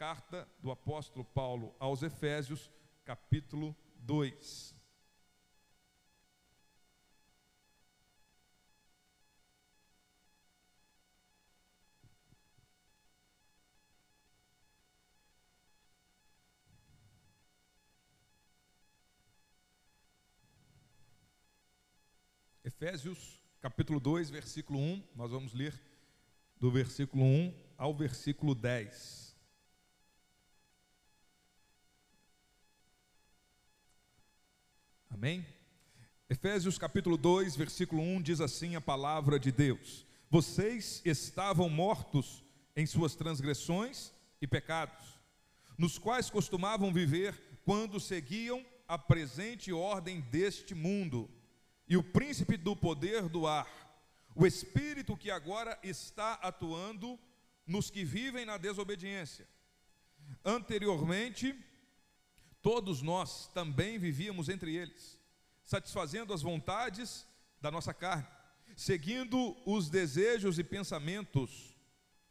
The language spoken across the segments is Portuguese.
carta do apóstolo Paulo aos Efésios, capítulo 2. Efésios capítulo 2, versículo 1, nós vamos ler do versículo 1 ao versículo 10. Amém? Efésios capítulo 2, versículo 1 diz assim a palavra de Deus: Vocês estavam mortos em suas transgressões e pecados, nos quais costumavam viver quando seguiam a presente ordem deste mundo e o príncipe do poder do ar, o espírito que agora está atuando nos que vivem na desobediência. Anteriormente, todos nós também vivíamos entre eles, satisfazendo as vontades da nossa carne, seguindo os desejos e pensamentos,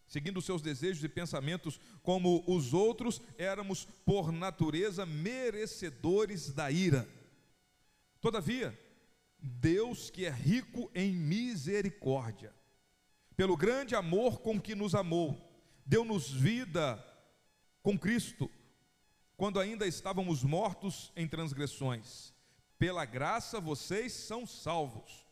seguindo os seus desejos e pensamentos, como os outros éramos por natureza merecedores da ira. Todavia, Deus que é rico em misericórdia, pelo grande amor com que nos amou, deu-nos vida com Cristo, quando ainda estávamos mortos em transgressões. Pela graça vocês são salvos.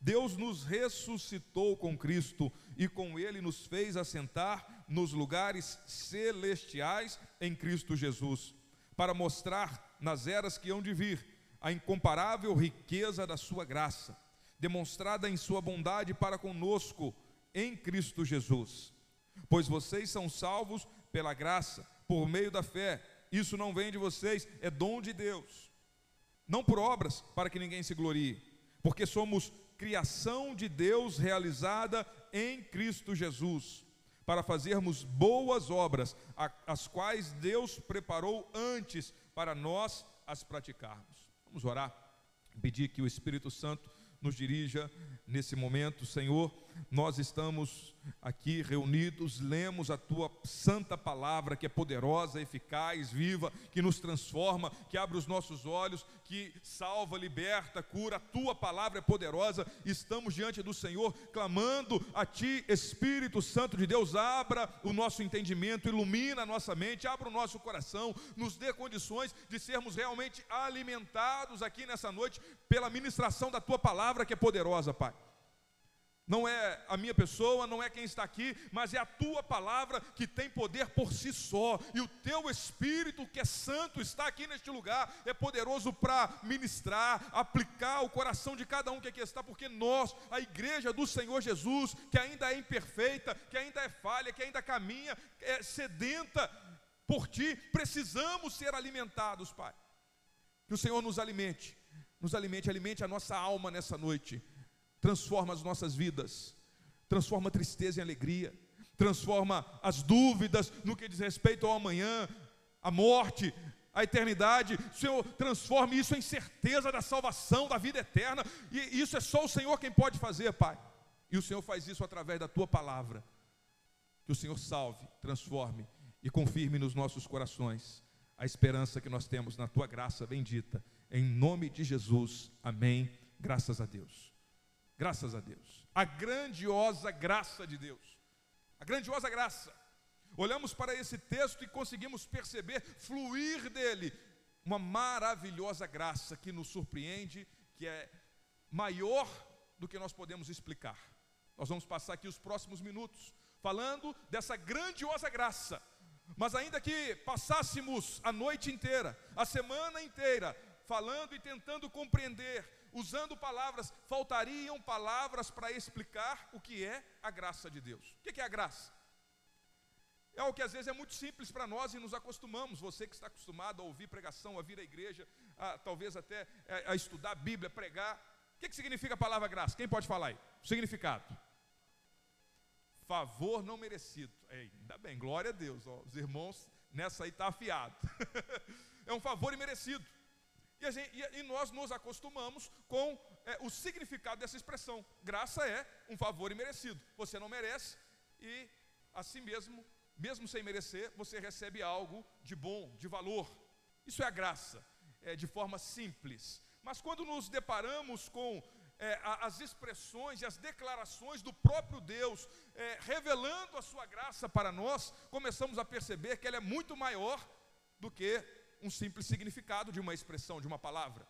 Deus nos ressuscitou com Cristo e com Ele nos fez assentar nos lugares celestiais em Cristo Jesus, para mostrar nas eras que hão de vir a incomparável riqueza da sua graça, demonstrada em sua bondade para conosco em Cristo Jesus. Pois vocês são salvos pela graça, por meio da fé. Isso não vem de vocês, é dom de Deus. Não por obras, para que ninguém se glorie, porque somos criação de Deus realizada em Cristo Jesus, para fazermos boas obras, as quais Deus preparou antes para nós as praticarmos. Vamos orar, pedir que o Espírito Santo nos dirija nesse momento, Senhor. Nós estamos aqui reunidos, lemos a tua santa palavra que é poderosa, eficaz, viva, que nos transforma, que abre os nossos olhos, que salva, liberta, cura. A tua palavra é poderosa. Estamos diante do Senhor clamando a ti, Espírito Santo de Deus, abra o nosso entendimento, ilumina a nossa mente, abra o nosso coração, nos dê condições de sermos realmente alimentados aqui nessa noite pela ministração da tua palavra que é poderosa, Pai não é a minha pessoa, não é quem está aqui, mas é a tua palavra que tem poder por si só, e o teu Espírito, que é santo, está aqui neste lugar, é poderoso para ministrar, aplicar o coração de cada um que aqui está, porque nós, a igreja do Senhor Jesus, que ainda é imperfeita, que ainda é falha, que ainda caminha, é sedenta por ti, precisamos ser alimentados, Pai. Que o Senhor nos alimente, nos alimente, alimente a nossa alma nessa noite transforma as nossas vidas, transforma a tristeza em alegria, transforma as dúvidas no que diz respeito ao amanhã, a morte, a eternidade. Senhor, transforme isso em certeza da salvação, da vida eterna. E isso é só o Senhor quem pode fazer, Pai. E o Senhor faz isso através da tua palavra. Que o Senhor salve, transforme e confirme nos nossos corações a esperança que nós temos na tua graça bendita. Em nome de Jesus. Amém. Graças a Deus. Graças a Deus. A grandiosa graça de Deus. A grandiosa graça. Olhamos para esse texto e conseguimos perceber, fluir dele, uma maravilhosa graça que nos surpreende, que é maior do que nós podemos explicar. Nós vamos passar aqui os próximos minutos falando dessa grandiosa graça. Mas ainda que passássemos a noite inteira, a semana inteira, falando e tentando compreender usando palavras, faltariam palavras para explicar o que é a graça de Deus. O que é a graça? É algo que às vezes é muito simples para nós e nos acostumamos. Você que está acostumado a ouvir pregação, a vir à igreja, a, talvez até a, é, a estudar a Bíblia, a pregar. O que, que significa a palavra graça? Quem pode falar aí? O significado. Favor não merecido. Ainda bem, glória a Deus. Ó, os irmãos nessa aí estão tá afiados. é um favor imerecido. E, gente, e, nós nos acostumamos com é, o significado dessa expressão. Graça é um favor imerecido. Você não merece e, assim mesmo, mesmo sem merecer, você recebe algo de bom, de valor. Isso é a graça, é, de forma simples. Mas quando nos deparamos com é, as expressões e as declarações do próprio Deus, é, revelando a sua graça para nós, começamos a perceber que ela é muito maior do que um simples significado de uma expressão, de uma palavra.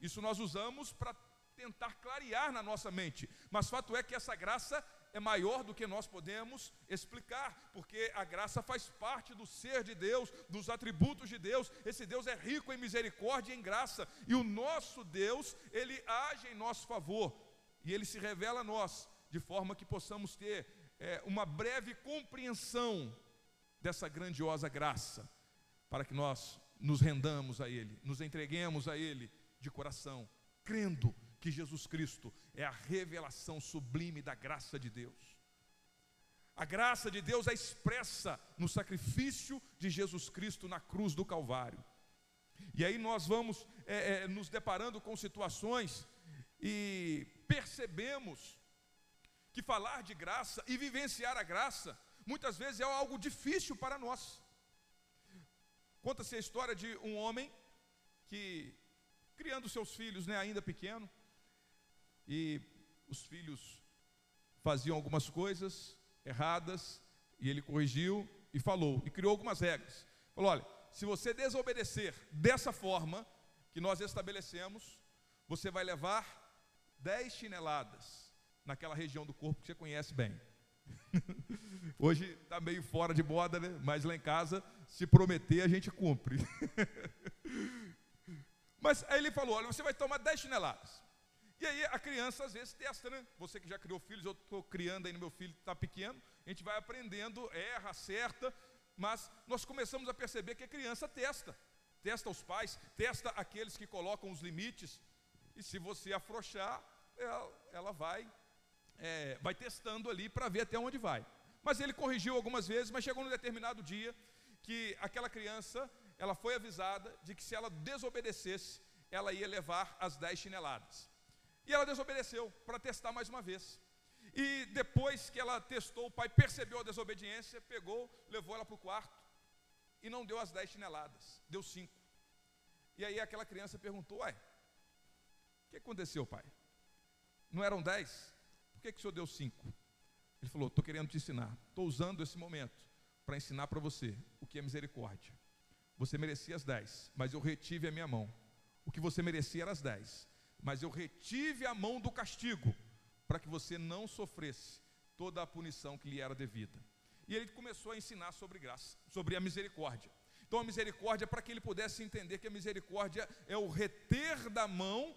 Isso nós usamos para tentar clarear na nossa mente, mas fato é que essa graça é maior do que nós podemos explicar, porque a graça faz parte do ser de Deus, dos atributos de Deus. Esse Deus é rico em misericórdia e em graça, e o nosso Deus, ele age em nosso favor, e ele se revela a nós, de forma que possamos ter é, uma breve compreensão dessa grandiosa graça, para que nós nos rendamos a Ele, nos entreguemos a Ele de coração, crendo que Jesus Cristo é a revelação sublime da graça de Deus. A graça de Deus é expressa no sacrifício de Jesus Cristo na cruz do Calvário. E aí nós vamos é, é, nos deparando com situações e percebemos que falar de graça e vivenciar a graça muitas vezes é algo difícil para nós. Conta-se a história de um homem que, criando seus filhos, né, ainda pequeno, e os filhos faziam algumas coisas erradas e ele corrigiu e falou e criou algumas regras. Falou: olha, se você desobedecer dessa forma que nós estabelecemos, você vai levar dez chineladas naquela região do corpo que você conhece bem. Hoje está meio fora de moda, né? mas lá em casa, se prometer, a gente cumpre. mas aí ele falou: olha, você vai tomar dez chineladas. E aí a criança às vezes testa, né? Você que já criou filhos, eu estou criando ainda, meu filho está pequeno, a gente vai aprendendo, erra, acerta, mas nós começamos a perceber que a criança testa. Testa os pais, testa aqueles que colocam os limites, e se você afrouxar, ela, ela vai, é, vai testando ali para ver até onde vai. Mas ele corrigiu algumas vezes, mas chegou num determinado dia que aquela criança, ela foi avisada de que se ela desobedecesse, ela ia levar as dez chineladas. E ela desobedeceu para testar mais uma vez. E depois que ela testou, o pai percebeu a desobediência, pegou, levou ela para o quarto e não deu as dez chineladas, deu cinco. E aí aquela criança perguntou: Ué, o que aconteceu, pai? Não eram dez? Por que, que o senhor deu cinco? Ele falou: Estou querendo te ensinar, estou usando esse momento para ensinar para você o que é misericórdia. Você merecia as dez, mas eu retive a minha mão. O que você merecia era as dez mas eu retive a mão do castigo, para que você não sofresse toda a punição que lhe era devida. E ele começou a ensinar sobre graça, sobre a misericórdia. Então a misericórdia, para que ele pudesse entender que a misericórdia é o reter da mão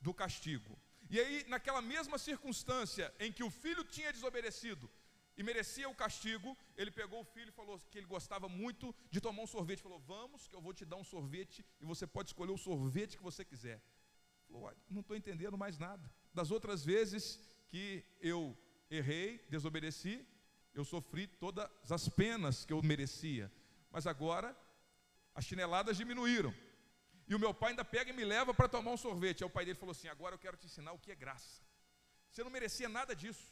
do castigo. E aí, naquela mesma circunstância em que o filho tinha desobedecido e merecia o castigo, ele pegou o filho e falou que ele gostava muito de tomar um sorvete. Falou: Vamos, que eu vou te dar um sorvete e você pode escolher o sorvete que você quiser. Falou, não estou entendendo mais nada. Das outras vezes que eu errei, desobedeci, eu sofri todas as penas que eu merecia. Mas agora as chineladas diminuíram. E o meu pai ainda pega e me leva para tomar um sorvete. Aí o pai dele falou assim: Agora eu quero te ensinar o que é graça. Você não merecia nada disso.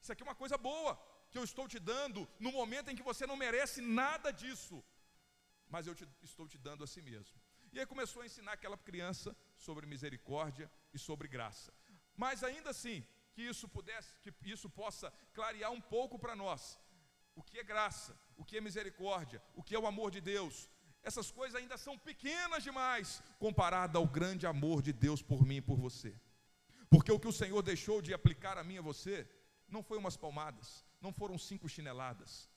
Isso aqui é uma coisa boa que eu estou te dando no momento em que você não merece nada disso. Mas eu te, estou te dando a si mesmo. E aí começou a ensinar aquela criança sobre misericórdia e sobre graça. Mas ainda assim, que isso pudesse, que isso possa clarear um pouco para nós. O que é graça, o que é misericórdia, o que é o amor de Deus. Essas coisas ainda são pequenas demais comparada ao grande amor de Deus por mim e por você. Porque o que o Senhor deixou de aplicar a mim e a você não foi umas palmadas, não foram cinco chineladas,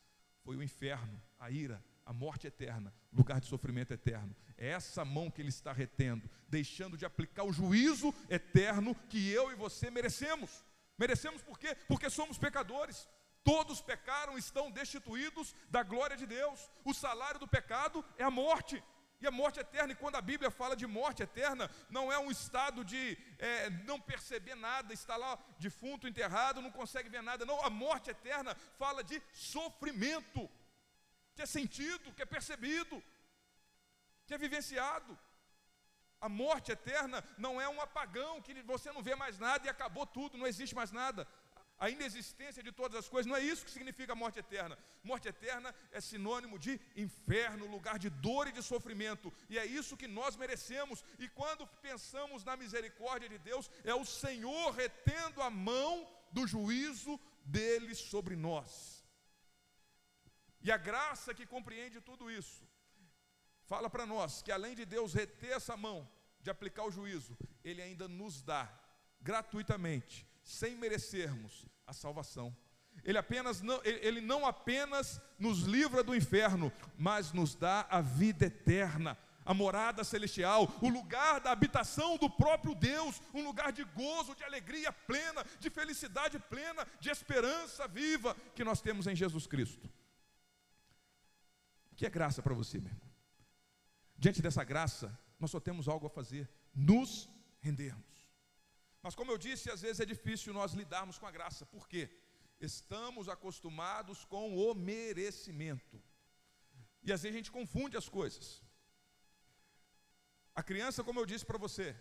foi o inferno, a ira, a morte eterna, lugar de sofrimento eterno. É essa mão que ele está retendo, deixando de aplicar o juízo eterno que eu e você merecemos. Merecemos por quê? Porque somos pecadores. Todos pecaram, estão destituídos da glória de Deus. O salário do pecado é a morte. E a morte eterna, e quando a Bíblia fala de morte eterna, não é um estado de é, não perceber nada, está lá defunto, enterrado, não consegue ver nada. Não, a morte eterna fala de sofrimento que é sentido, que é percebido, que é vivenciado. A morte eterna não é um apagão que você não vê mais nada e acabou tudo, não existe mais nada. A inexistência de todas as coisas, não é isso que significa morte eterna. Morte eterna é sinônimo de inferno, lugar de dor e de sofrimento, e é isso que nós merecemos. E quando pensamos na misericórdia de Deus, é o Senhor retendo a mão do juízo dele sobre nós. E a graça que compreende tudo isso, fala para nós que além de Deus reter essa mão de aplicar o juízo, Ele ainda nos dá gratuitamente sem merecermos a salvação. Ele, apenas não, ele não apenas nos livra do inferno, mas nos dá a vida eterna, a morada celestial, o lugar da habitação do próprio Deus, um lugar de gozo, de alegria plena, de felicidade plena, de esperança viva que nós temos em Jesus Cristo. Que é graça para você, meu irmão? Diante dessa graça, nós só temos algo a fazer: nos rendermos. Mas como eu disse, às vezes é difícil nós lidarmos com a graça. Por quê? Estamos acostumados com o merecimento. E às vezes a gente confunde as coisas. A criança, como eu disse para você,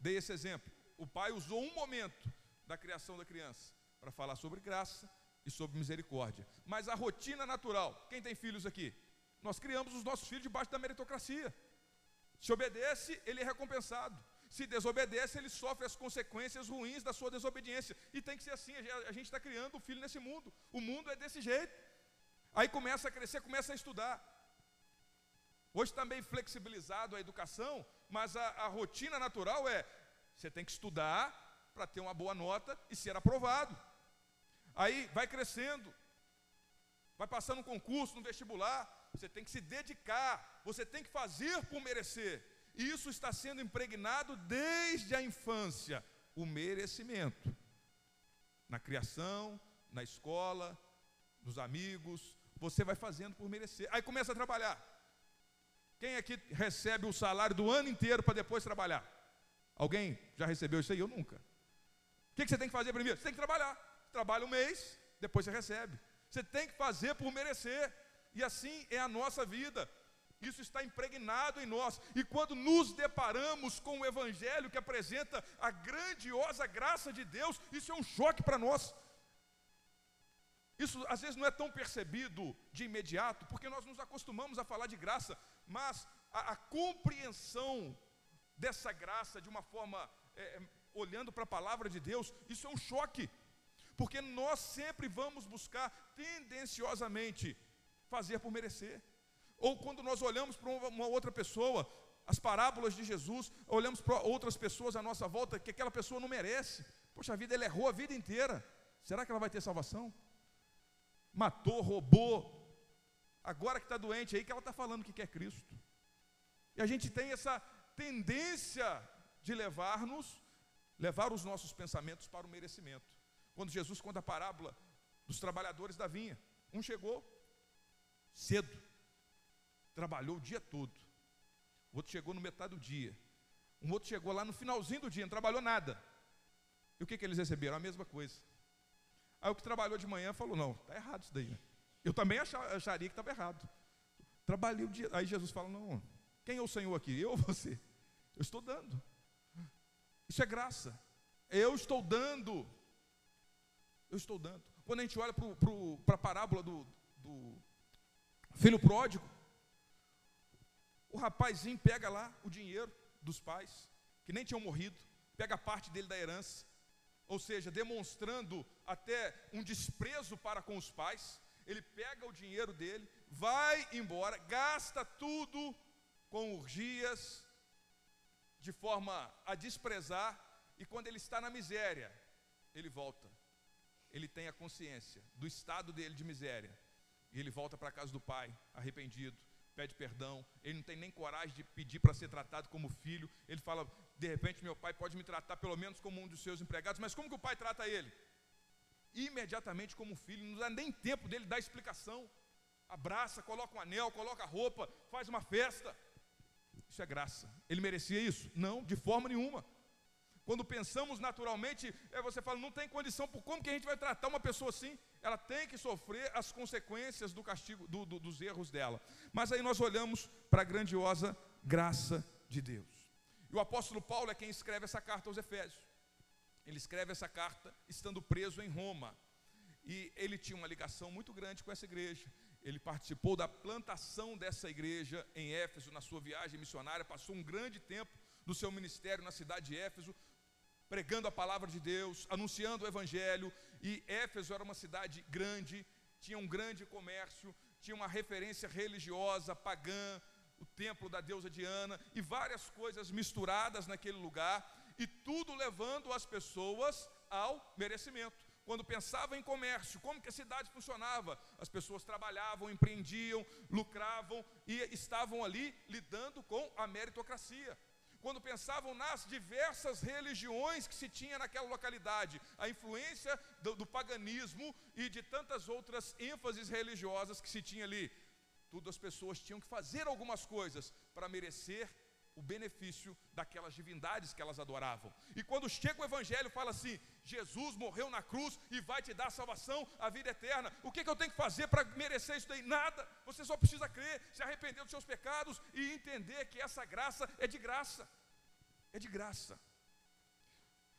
dei esse exemplo. O pai usou um momento da criação da criança para falar sobre graça e sobre misericórdia. Mas a rotina natural, quem tem filhos aqui? Nós criamos os nossos filhos debaixo da meritocracia. Se obedece, ele é recompensado se desobedece, ele sofre as consequências ruins da sua desobediência. E tem que ser assim, a gente está criando um filho nesse mundo. O mundo é desse jeito. Aí começa a crescer, começa a estudar. Hoje está meio flexibilizado a educação, mas a, a rotina natural é: você tem que estudar para ter uma boa nota e ser aprovado. Aí vai crescendo, vai passando um concurso, no vestibular, você tem que se dedicar, você tem que fazer por merecer. Isso está sendo impregnado desde a infância, o merecimento. Na criação, na escola, nos amigos, você vai fazendo por merecer. Aí começa a trabalhar. Quem aqui recebe o salário do ano inteiro para depois trabalhar? Alguém já recebeu isso aí? Eu nunca. O que, você tem que fazer primeiro? Você tem que trabalhar. Trabalha um mês, depois você recebe. Você tem que fazer por merecer. E assim é a nossa vida. Isso está impregnado em nós. E quando nos deparamos com o Evangelho que apresenta a grandiosa graça de Deus, isso é um choque para nós. Isso às vezes não é tão percebido de imediato, porque nós nos acostumamos a falar de graça, mas a, a compreensão dessa graça de uma forma, é, é olhando para a palavra de Deus, isso é um choque, porque nós sempre vamos buscar tendenciosamente fazer por merecer. Ou quando nós olhamos para uma outra pessoa, as parábolas de Jesus, olhamos para outras pessoas à nossa volta que aquela pessoa não merece. Poxa vida, ele errou a vida inteira. Será que ela vai ter salvação? Matou, roubou. Agora que está doente aí, que ela está falando que quer Cristo. E a gente tem essa tendência de levar-nos, levar os nossos pensamentos para o merecimento. Quando Jesus conta a parábola dos trabalhadores da vinha, um chegou cedo, trabalhou o dia todo. O outro chegou no metade do dia. Um outro chegou lá no finalzinho do dia, não trabalhou nada. E o que, que eles receberam? A mesma coisa. Aí o que trabalhou de manhã falou: não, está errado isso daí. Né? Eu também acharia que estava errado. Trabalhei o dia. Aí Jesus fala: não, quem é o Senhor aqui? Eu ou você? Eu estou dando. Isso é graça. Eu estou dando. Eu estou dando. Quando a gente olha para a parábola do, do filho pródigo, o rapazinho pega lá o dinheiro dos pais, que nem tinham morrido, pega parte dele da herança, ou seja, demonstrando até um desprezo para com os pais. Ele pega o dinheiro dele, vai embora, gasta tudo com urgias, de forma a desprezar, e quando ele está na miséria, ele volta. Ele tem a consciência do estado dele de miséria, e ele volta para a casa do pai, arrependido, pede perdão, ele não tem nem coragem de pedir para ser tratado como filho. Ele fala: de repente, meu pai pode me tratar pelo menos como um dos seus empregados, mas como que o pai trata ele? Imediatamente como filho, não dá nem tempo dele dar explicação. Abraça, coloca um anel, coloca roupa, faz uma festa. Isso é graça. Ele merecia isso? Não, de forma nenhuma. Quando pensamos naturalmente, é, você fala, não tem condição, por como que a gente vai tratar uma pessoa assim? Ela tem que sofrer as consequências do castigo, do, do, dos erros dela. Mas aí nós olhamos para a grandiosa graça de Deus. E o apóstolo Paulo é quem escreve essa carta aos Efésios. Ele escreve essa carta estando preso em Roma. E ele tinha uma ligação muito grande com essa igreja. Ele participou da plantação dessa igreja em Éfeso, na sua viagem missionária, passou um grande tempo do seu ministério na cidade de Éfeso, pregando a palavra de Deus, anunciando o evangelho. E Éfeso era uma cidade grande, tinha um grande comércio, tinha uma referência religiosa pagã, o templo da deusa Diana e várias coisas misturadas naquele lugar, e tudo levando as pessoas ao merecimento. Quando pensava em comércio, como que a cidade funcionava? As pessoas trabalhavam, empreendiam, lucravam e estavam ali lidando com a meritocracia. Quando pensavam nas diversas religiões que se tinha naquela localidade, a influência do, do paganismo e de tantas outras ênfases religiosas que se tinha ali, tudo as pessoas tinham que fazer algumas coisas para merecer o benefício daquelas divindades que elas adoravam. E quando chega o Evangelho, fala assim: Jesus morreu na cruz e vai te dar salvação, a vida eterna. O que, que eu tenho que fazer para merecer isso daí? Nada. Você só precisa crer, se arrepender dos seus pecados e entender que essa graça é de graça. É de graça.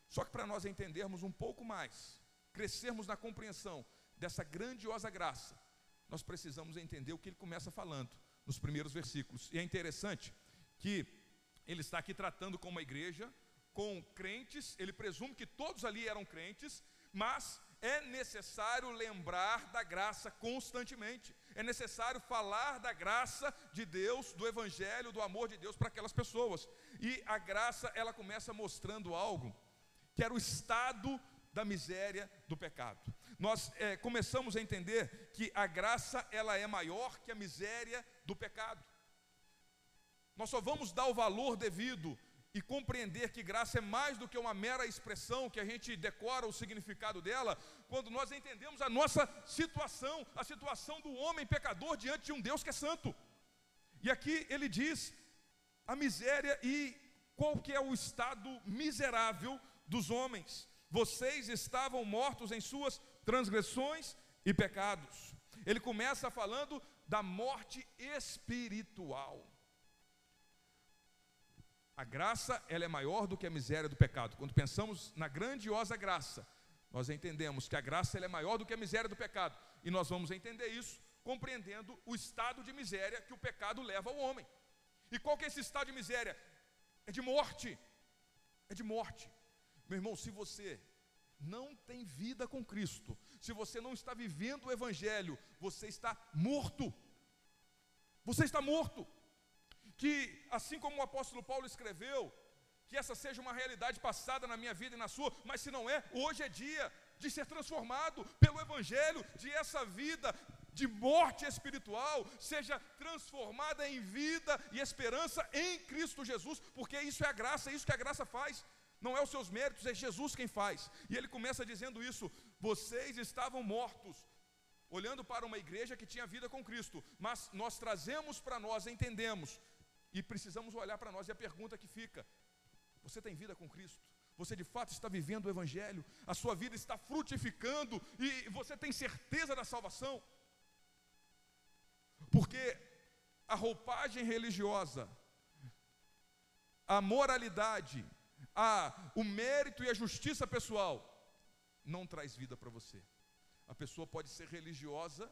Só que para nós entendermos um pouco mais, crescermos na compreensão dessa grandiosa graça, nós precisamos entender o que ele começa falando nos primeiros versículos. E é interessante que ele está aqui tratando com uma igreja, com crentes, ele presume que todos ali eram crentes, mas é necessário lembrar da graça constantemente. É necessário falar da graça de Deus, do evangelho, do amor de Deus para aquelas pessoas. E a graça, ela começa mostrando algo que era o estado da miséria do pecado. Nós é, começamos a entender que a graça ela é maior que a miséria do pecado. Nós só vamos dar o valor devido e compreender que graça é mais do que uma mera expressão que a gente decora o significado dela, quando nós entendemos a nossa situação, a situação do homem pecador diante de um Deus que é santo. E aqui ele diz a miséria e qual que é o estado miserável dos homens. Vocês estavam mortos em suas transgressões e pecados. Ele começa falando da morte espiritual. A graça, ela é maior do que a miséria do pecado. Quando pensamos na grandiosa graça, nós entendemos que a graça ela é maior do que a miséria do pecado. E nós vamos entender isso compreendendo o estado de miséria que o pecado leva ao homem. E qual que é esse estado de miséria? É de morte. É de morte. Meu irmão, se você não tem vida com Cristo, se você não está vivendo o Evangelho, você está morto. Você está morto que, assim como o apóstolo Paulo escreveu, que essa seja uma realidade passada na minha vida e na sua, mas se não é, hoje é dia de ser transformado pelo Evangelho, de essa vida de morte espiritual seja transformada em vida e esperança em Cristo Jesus, porque isso é a graça, é isso que a graça faz. Não é os seus méritos, é Jesus quem faz. E ele começa dizendo isso: vocês estavam mortos, olhando para uma igreja que tinha vida com Cristo, mas nós trazemos para nós, entendemos e precisamos olhar para nós e a pergunta que fica: você tem vida com Cristo? Você de fato está vivendo o Evangelho? A sua vida está frutificando e você tem certeza da salvação? Porque a roupagem religiosa, a moralidade, a, o mérito e a justiça pessoal não traz vida para você. A pessoa pode ser religiosa,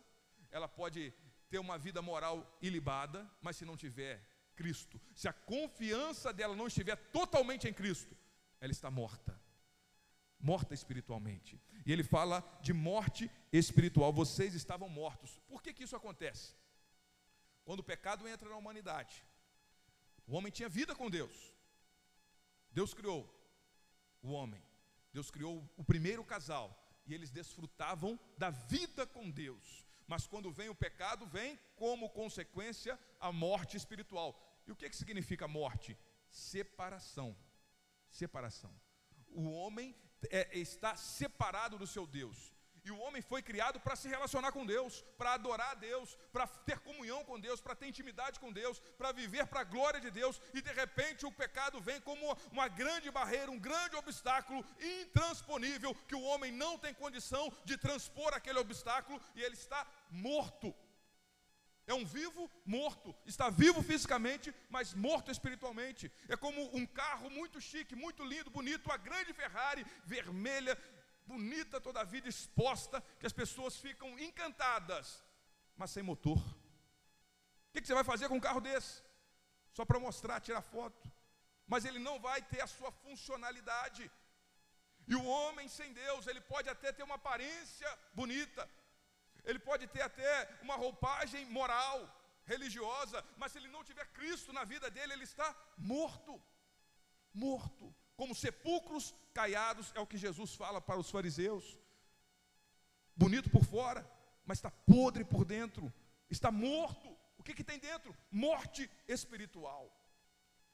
ela pode ter uma vida moral ilibada, mas se não tiver Cristo, se a confiança dela não estiver totalmente em Cristo, ela está morta. Morta espiritualmente. E ele fala de morte espiritual. Vocês estavam mortos. Por que, que isso acontece? Quando o pecado entra na humanidade, o homem tinha vida com Deus. Deus criou o homem. Deus criou o primeiro casal. E eles desfrutavam da vida com Deus. Mas quando vem o pecado, vem como consequência a morte espiritual. E o que, que significa morte? Separação. Separação. O homem é, está separado do seu Deus. E o homem foi criado para se relacionar com Deus, para adorar a Deus, para ter comunhão com Deus, para ter intimidade com Deus, para viver para a glória de Deus. E de repente o pecado vem como uma grande barreira, um grande obstáculo intransponível, que o homem não tem condição de transpor aquele obstáculo e ele está morto. É um vivo morto. Está vivo fisicamente, mas morto espiritualmente. É como um carro muito chique, muito lindo, bonito, uma grande Ferrari vermelha, bonita toda a vida exposta, que as pessoas ficam encantadas, mas sem motor. O que você vai fazer com um carro desse? Só para mostrar, tirar foto. Mas ele não vai ter a sua funcionalidade. E o homem sem Deus, ele pode até ter uma aparência bonita, ele pode ter até uma roupagem moral, religiosa, mas se ele não tiver Cristo na vida dele, ele está morto. Morto. Como sepulcros caiados, é o que Jesus fala para os fariseus. Bonito por fora, mas está podre por dentro, está morto. O que, que tem dentro? Morte espiritual.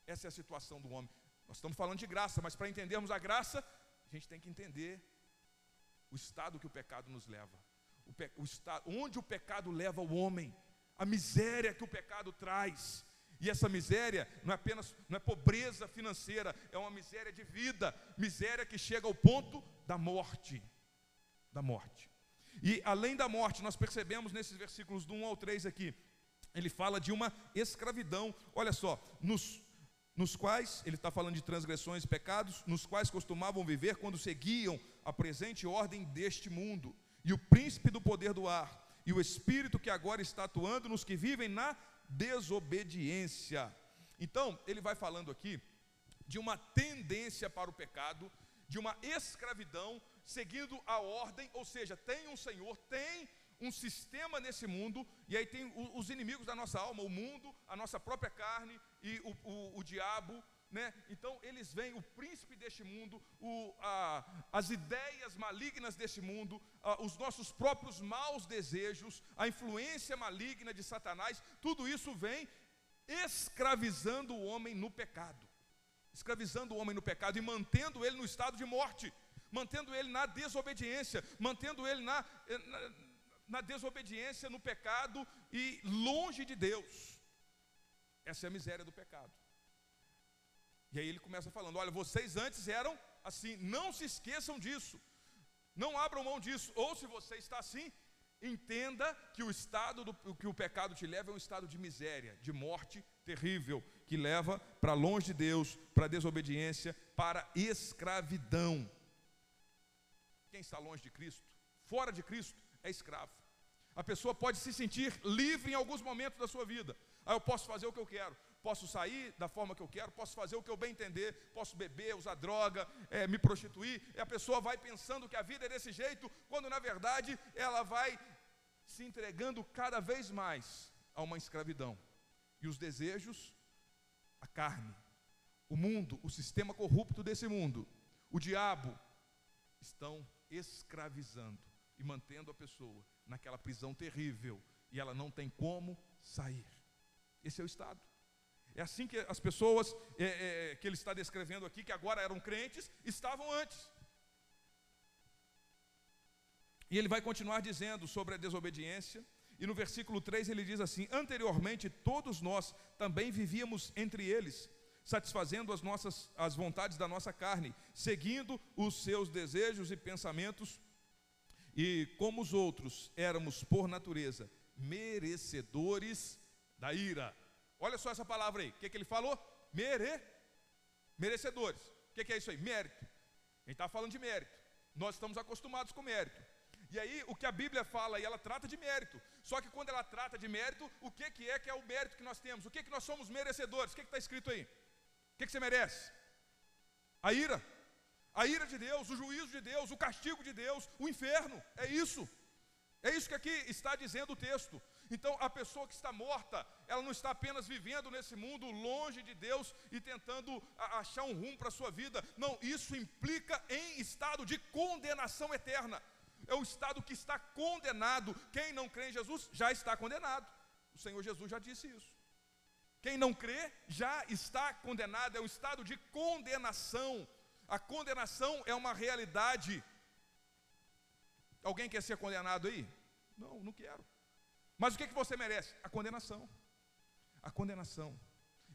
Essa é a situação do homem. Nós estamos falando de graça, mas para entendermos a graça, a gente tem que entender o estado que o pecado nos leva. O, pe, o estado, onde o pecado leva o homem, a miséria que o pecado traz. E essa miséria não é apenas não é pobreza financeira, é uma miséria de vida, miséria que chega ao ponto da morte. Da morte. E além da morte, nós percebemos nesses versículos do 1 ao 3 aqui, ele fala de uma escravidão. Olha só, nos, nos quais, ele está falando de transgressões e pecados, nos quais costumavam viver quando seguiam a presente ordem deste mundo, e o príncipe do poder do ar, e o espírito que agora está atuando nos que vivem na desobediência. Então, ele vai falando aqui de uma tendência para o pecado, de uma escravidão, seguindo a ordem, ou seja, tem um Senhor, tem um sistema nesse mundo, e aí tem os inimigos da nossa alma, o mundo, a nossa própria carne e o, o, o diabo, né? Então eles vêm, o príncipe deste mundo, o, a, as ideias malignas deste mundo, a, os nossos próprios maus desejos, a influência maligna de Satanás, tudo isso vem escravizando o homem no pecado, escravizando o homem no pecado e mantendo ele no estado de morte, mantendo ele na desobediência, mantendo ele na, na, na desobediência, no pecado e longe de Deus. Essa é a miséria do pecado. E aí ele começa falando: olha, vocês antes eram assim, não se esqueçam disso, não abram mão disso, ou se você está assim, entenda que o estado do, que o pecado te leva é um estado de miséria, de morte terrível, que leva para longe de Deus, para desobediência, para escravidão. Quem está longe de Cristo, fora de Cristo, é escravo. A pessoa pode se sentir livre em alguns momentos da sua vida. Ah, eu posso fazer o que eu quero, posso sair da forma que eu quero, posso fazer o que eu bem entender, posso beber, usar droga, é, me prostituir. E a pessoa vai pensando que a vida é desse jeito, quando na verdade ela vai se entregando cada vez mais a uma escravidão. E os desejos, a carne, o mundo, o sistema corrupto desse mundo, o diabo, estão escravizando e mantendo a pessoa naquela prisão terrível e ela não tem como sair. Esse é o estado. É assim que as pessoas é, é, que ele está descrevendo aqui, que agora eram crentes, estavam antes. E ele vai continuar dizendo sobre a desobediência, e no versículo 3 ele diz assim: Anteriormente todos nós também vivíamos entre eles, satisfazendo as nossas as vontades da nossa carne, seguindo os seus desejos e pensamentos, e como os outros éramos por natureza merecedores da ira. Olha só essa palavra aí. O que, que ele falou? Mere, merecedores. O que, que é isso aí? Mérito. Ele está falando de mérito. Nós estamos acostumados com mérito. E aí, o que a Bíblia fala, e ela trata de mérito. Só que quando ela trata de mérito, o que, que é que é o mérito que nós temos? O que, que nós somos merecedores? O que está escrito aí? O que, que você merece? A ira. A ira de Deus, o juízo de Deus, o castigo de Deus, o inferno. É isso. É isso que aqui está dizendo o texto. Então, a pessoa que está morta, ela não está apenas vivendo nesse mundo longe de Deus e tentando achar um rumo para a sua vida. Não, isso implica em estado de condenação eterna. É o estado que está condenado. Quem não crê em Jesus já está condenado. O Senhor Jesus já disse isso. Quem não crê já está condenado. É um estado de condenação. A condenação é uma realidade. Alguém quer ser condenado aí? Não, não quero. Mas o que, que você merece? A condenação. A condenação.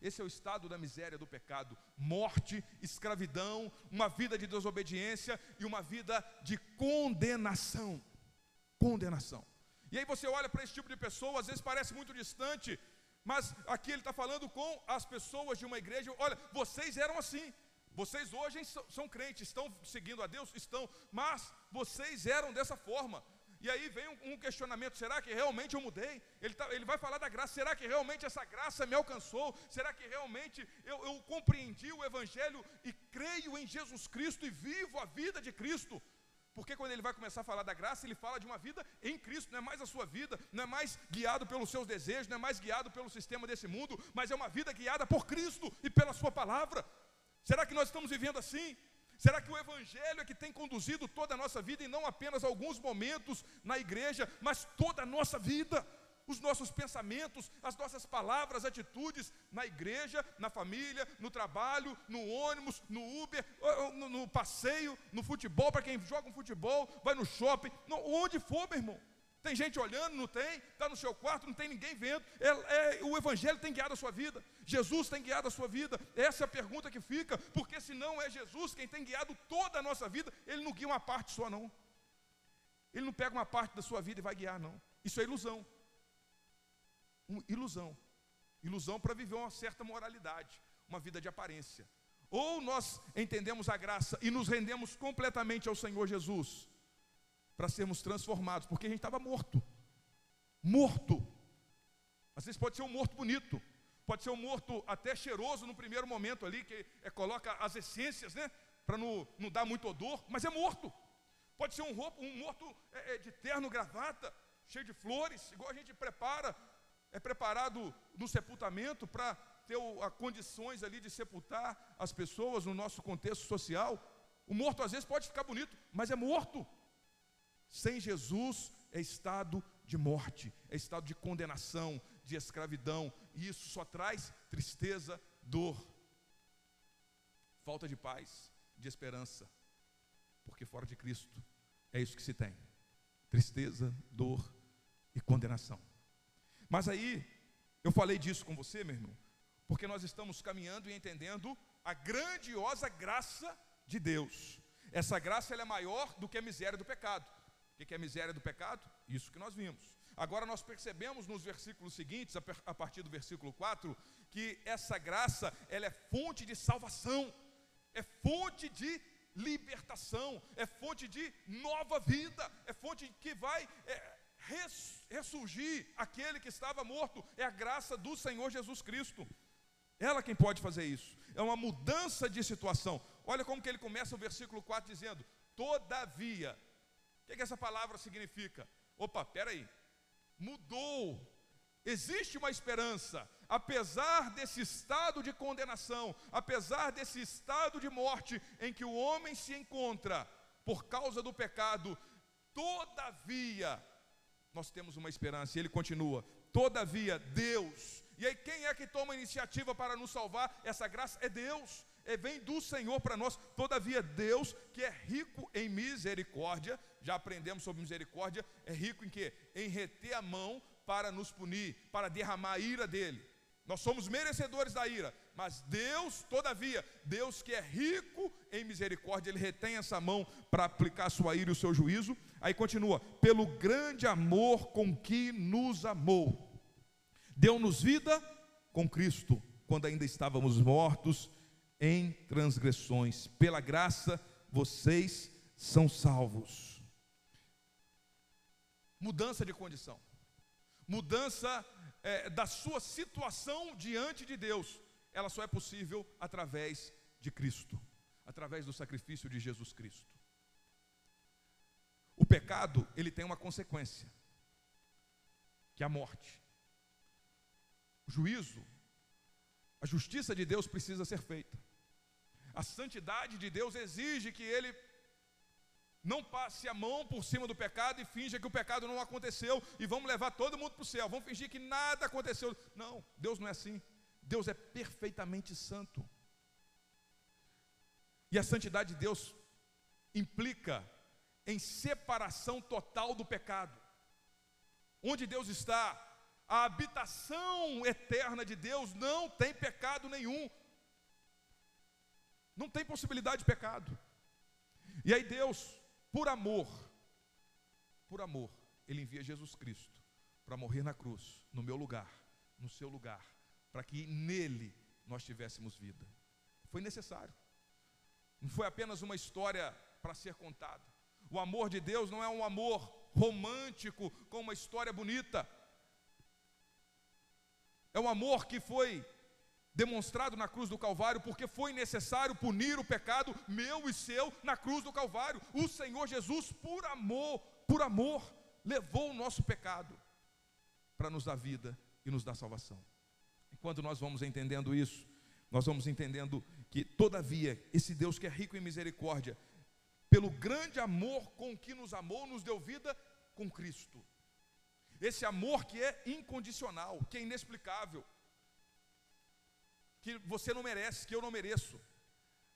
Esse é o estado da miséria do pecado: morte, escravidão, uma vida de desobediência e uma vida de condenação. Condenação. E aí você olha para esse tipo de pessoa, às vezes parece muito distante, mas aqui ele está falando com as pessoas de uma igreja. Olha, vocês eram assim. Vocês hoje são crentes, estão seguindo a Deus? Estão, mas vocês eram dessa forma. E aí vem um, questionamento: será que realmente eu mudei? Ele, tá, ele vai falar da graça: será que realmente essa graça me alcançou? Será que realmente eu, eu compreendi o Evangelho e creio em Jesus Cristo e vivo a vida de Cristo? Porque quando ele vai começar a falar da graça, ele fala de uma vida em Cristo, não é mais a sua vida, não é mais guiado pelos seus desejos, não é mais guiado pelo sistema desse mundo, mas é uma vida guiada por Cristo e pela Sua palavra. Será que nós estamos vivendo assim? Será que o Evangelho é que tem conduzido toda a nossa vida e não apenas alguns momentos na igreja, mas toda a nossa vida? Os nossos pensamentos, as nossas palavras, atitudes na igreja, na família, no trabalho, no ônibus, no Uber, no, passeio, no futebol, para quem joga um futebol, vai no shopping, onde for, meu irmão. Tem gente olhando, não tem? Está no seu quarto, não tem ninguém vendo. É, é, o Evangelho tem guiado a sua vida. Jesus tem guiado a sua vida. Essa é a pergunta que fica, porque se não é Jesus quem tem guiado toda a nossa vida, Ele não guia uma parte só, não. Ele não pega uma parte da sua vida e vai guiar, não. Isso é ilusão. Um, ilusão. Ilusão para viver uma certa moralidade, uma vida de aparência. Ou nós entendemos a graça e nos rendemos completamente ao Senhor Jesus para sermos transformados, porque a gente estava morto. Morto. Às vezes pode ser um morto bonito, pode ser um morto até cheiroso no primeiro momento ali, que é, coloca as essências, né? Para não, não dar muito odor, mas é morto. Pode ser um, roupa, um morto é, é, de terno, gravata, cheio de flores, igual a gente prepara, é preparado no sepultamento para ter o, a condições ali de sepultar as pessoas no nosso contexto social. O morto às vezes pode ficar bonito, mas é morto. Sem Jesus é estado de morte, é estado de condenação, de escravidão, e isso só traz tristeza, dor, falta de paz, de esperança, porque fora de Cristo é isso que se tem: tristeza, dor e condenação. Mas aí, eu falei disso com você, meu irmão, porque nós estamos caminhando e entendendo a grandiosa graça de Deus. Essa graça é maior do que a miséria do pecado. Que é a miséria do pecado? Isso que nós vimos. Agora nós percebemos nos versículos seguintes, a partir do versículo 4, que essa graça, ela é fonte de salvação, é fonte de libertação, é fonte de nova vida, é fonte que vai é, ressurgir aquele que estava morto, é a graça do Senhor Jesus Cristo. Ela quem pode fazer isso. É uma mudança de situação. Olha como que ele começa o versículo 4 dizendo: "Todavia, o que, é que essa palavra significa? Opa, peraí, mudou. Existe uma esperança, apesar desse estado de condenação, apesar desse estado de morte em que o homem se encontra por causa do pecado, todavia, nós temos uma esperança. E ele continua: todavia, Deus. E aí, quem é que toma a iniciativa para nos salvar? Essa graça é Deus é, vem do Senhor para nós. Todavia, Deus, que é rico em misericórdia, já aprendemos sobre misericórdia, é rico em quê? Em reter a mão para nos punir, para derramar a ira dele. Nós somos merecedores da ira, mas Deus, todavia, Deus que é rico em misericórdia, Ele retém essa mão para aplicar sua ira e o seu juízo. Aí continua: pelo grande amor com que nos amou, deu-nos vida com Cristo, quando ainda estávamos mortos em transgressões. Pela graça, vocês são salvos. Mudança de condição, mudança é, da sua situação diante de Deus, ela só é possível através de Cristo, através do sacrifício de Jesus Cristo. O pecado, ele tem uma consequência, que é a morte. O juízo, a justiça de Deus precisa ser feita. A santidade de Deus exige que ele não passe a mão por cima do pecado e finja que o pecado não aconteceu e vamos levar todo mundo para o céu, vamos fingir que nada aconteceu. Não, Deus não é assim. Deus é perfeitamente santo. E a santidade de Deus implica em separação total do pecado. Onde Deus está, a habitação eterna de Deus não tem pecado nenhum. Não tem possibilidade de pecado. E aí Deus, por amor, por amor, Ele envia Jesus Cristo para morrer na cruz, no meu lugar, no seu lugar, para que nele nós tivéssemos vida. Foi necessário. Não foi apenas uma história para ser contada. O amor de Deus não é um amor romântico com uma história bonita. É um amor que foi demonstrado na cruz do Calvário, porque foi necessário punir o pecado meu e seu na cruz do Calvário. O Senhor Jesus, por amor, por amor, levou o nosso pecado para nos dar vida e nos dar salvação. Enquanto nós vamos entendendo isso, nós vamos entendendo que, todavia, esse Deus que é rico em misericórdia, pelo grande amor com que nos amou, nos deu vida com Cristo. Esse amor que é incondicional, que é inexplicável, que você não merece, que eu não mereço.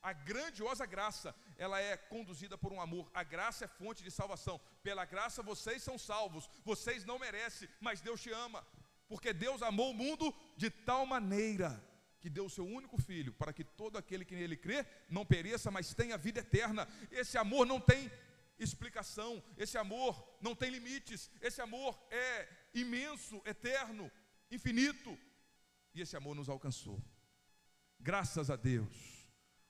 A grandiosa graça, ela é conduzida por um amor. A graça é fonte de salvação. Pela graça vocês são salvos. Vocês não merecem, mas Deus te ama. Porque Deus amou o mundo de tal maneira que deu o seu único filho, para que todo aquele que nele crê não pereça, mas tenha vida eterna. Esse amor não tem explicação, esse amor não tem limites, esse amor é imenso, eterno, infinito. E esse amor nos alcançou. Graças a Deus.